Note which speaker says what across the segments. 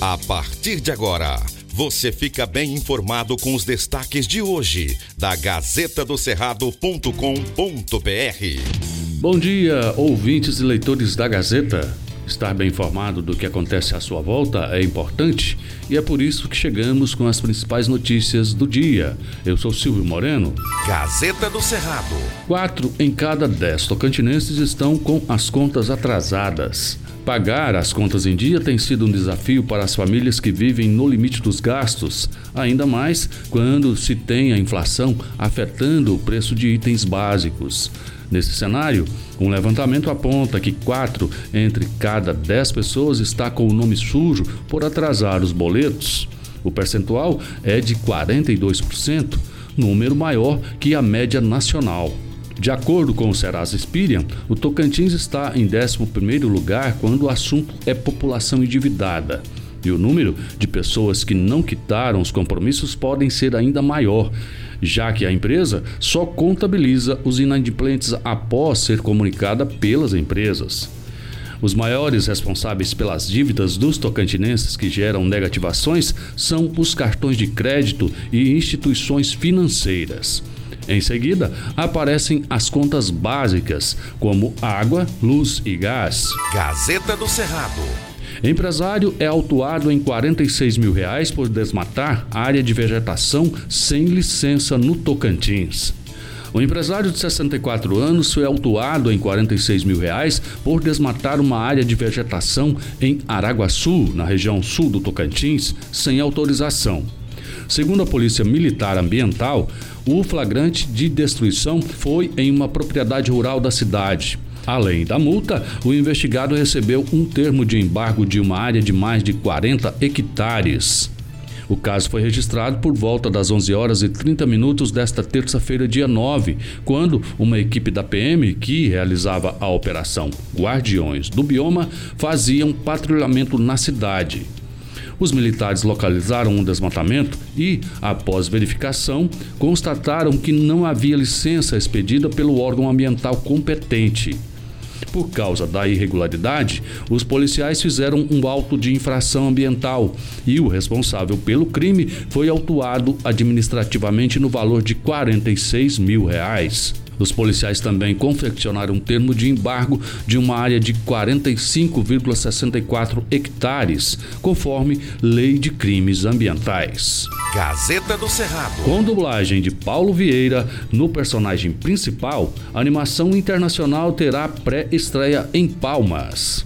Speaker 1: A partir de agora, você fica bem informado com os destaques de hoje da Gazeta do Cerrado.com.br.
Speaker 2: Bom dia, ouvintes e leitores da Gazeta. Estar bem informado do que acontece à sua volta é importante e é por isso que chegamos com as principais notícias do dia. Eu sou Silvio Moreno.
Speaker 1: Gazeta do Cerrado.
Speaker 2: Quatro em cada dez tocantinenses estão com as contas atrasadas. Pagar as contas em dia tem sido um desafio para as famílias que vivem no limite dos gastos, ainda mais quando se tem a inflação afetando o preço de itens básicos. Nesse cenário, um levantamento aponta que quatro entre cada dez pessoas está com o nome sujo por atrasar os boletos. O percentual é de 42%, número maior que a média nacional. De acordo com o Serasa Experian, o Tocantins está em 11º lugar quando o assunto é população endividada. E o número de pessoas que não quitaram os compromissos podem ser ainda maior, já que a empresa só contabiliza os inadimplentes após ser comunicada pelas empresas. Os maiores responsáveis pelas dívidas dos tocantinenses que geram negativações são os cartões de crédito e instituições financeiras. Em seguida, aparecem as contas básicas, como água, luz e gás.
Speaker 1: Gazeta do Cerrado.
Speaker 2: Empresário é autuado em 46 mil reais por desmatar área de vegetação sem licença no Tocantins. O empresário de 64 anos foi autuado em 46 mil reais por desmatar uma área de vegetação em Araguaçu, na região sul do Tocantins, sem autorização. Segundo a Polícia Militar Ambiental, o flagrante de destruição foi em uma propriedade rural da cidade. Além da multa, o investigado recebeu um termo de embargo de uma área de mais de 40 hectares. O caso foi registrado por volta das 11 horas e 30 minutos desta terça-feira, dia 9, quando uma equipe da PM que realizava a operação Guardiões do Bioma faziam patrulhamento na cidade. Os militares localizaram um desmatamento e, após verificação, constataram que não havia licença expedida pelo órgão ambiental competente. Por causa da irregularidade, os policiais fizeram um auto de infração ambiental e o responsável pelo crime foi autuado administrativamente no valor de 46 mil reais. Os policiais também confeccionaram um termo de embargo de uma área de 45,64 hectares, conforme Lei de Crimes Ambientais.
Speaker 1: Gazeta do Cerrado.
Speaker 2: Com dublagem de Paulo Vieira no personagem principal, a animação internacional terá pré-estreia em Palmas.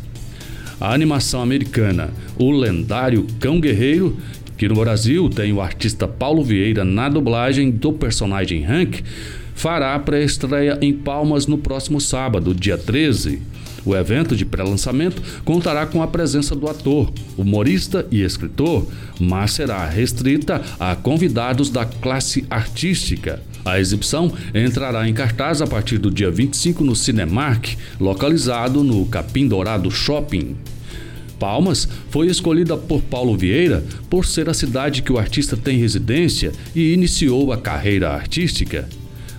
Speaker 2: A animação americana O Lendário Cão Guerreiro que no Brasil tem o artista Paulo Vieira na dublagem do personagem Hank, fará pré-estreia em Palmas no próximo sábado, dia 13. O evento de pré-lançamento contará com a presença do ator, humorista e escritor, mas será restrita a convidados da classe artística. A exibição entrará em cartaz a partir do dia 25 no Cinemark, localizado no Capim Dourado Shopping. Palmas foi escolhida por Paulo Vieira por ser a cidade que o artista tem residência e iniciou a carreira artística.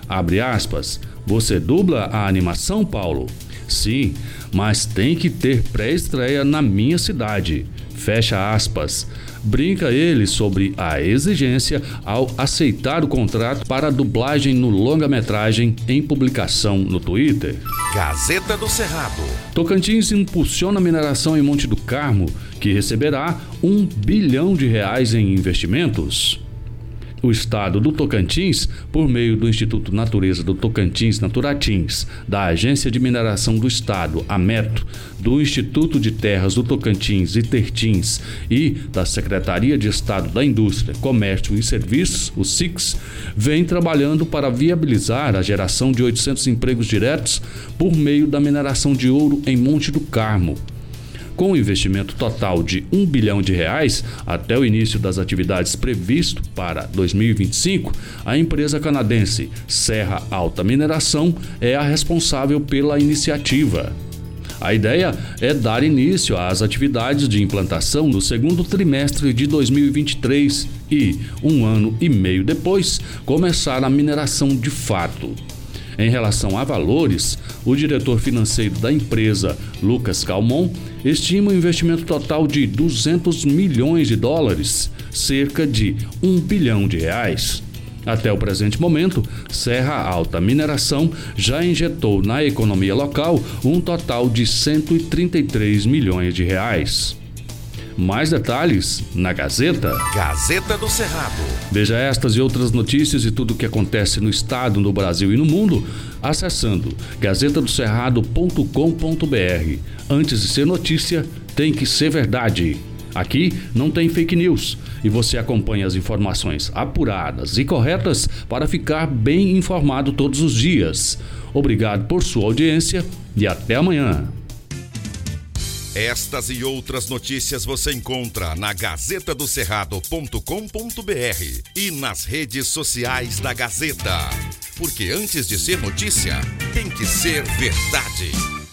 Speaker 2: Abre aspas. Você dubla a animação, Paulo? Sim, mas tem que ter pré-estreia na minha cidade. Fecha aspas. Brinca ele sobre a exigência ao aceitar o contrato para dublagem no longa-metragem em publicação no Twitter.
Speaker 1: Gazeta do Cerrado.
Speaker 2: Tocantins impulsiona a mineração em Monte do Carmo, que receberá um bilhão de reais em investimentos o estado do Tocantins, por meio do Instituto Natureza do Tocantins Naturatins, da Agência de Mineração do Estado, a METO, do Instituto de Terras do Tocantins e Tertins e da Secretaria de Estado da Indústria, Comércio e Serviços, o vem trabalhando para viabilizar a geração de 800 empregos diretos por meio da mineração de ouro em Monte do Carmo, com investimento total de 1 bilhão de reais até o início das atividades previsto para 2025, a empresa canadense Serra Alta Mineração é a responsável pela iniciativa. A ideia é dar início às atividades de implantação no segundo trimestre de 2023 e, um ano e meio depois, começar a mineração de fato. Em relação a valores, o diretor financeiro da empresa, Lucas Calmon, estima um investimento total de 200 milhões de dólares, cerca de 1 bilhão de reais. Até o presente momento, Serra Alta Mineração já injetou na economia local um total de 133 milhões de reais. Mais detalhes na Gazeta.
Speaker 1: Gazeta do Cerrado.
Speaker 2: Veja estas e outras notícias e tudo o que acontece no estado, no Brasil e no mundo acessando gazetadocerrado.com.br. Antes de ser notícia, tem que ser verdade. Aqui não tem fake news e você acompanha as informações apuradas e corretas para ficar bem informado todos os dias. Obrigado por sua audiência e até amanhã.
Speaker 1: Estas e outras notícias você encontra na gazetadocerrado.com.br e nas redes sociais da Gazeta. Porque antes de ser notícia, tem que ser verdade.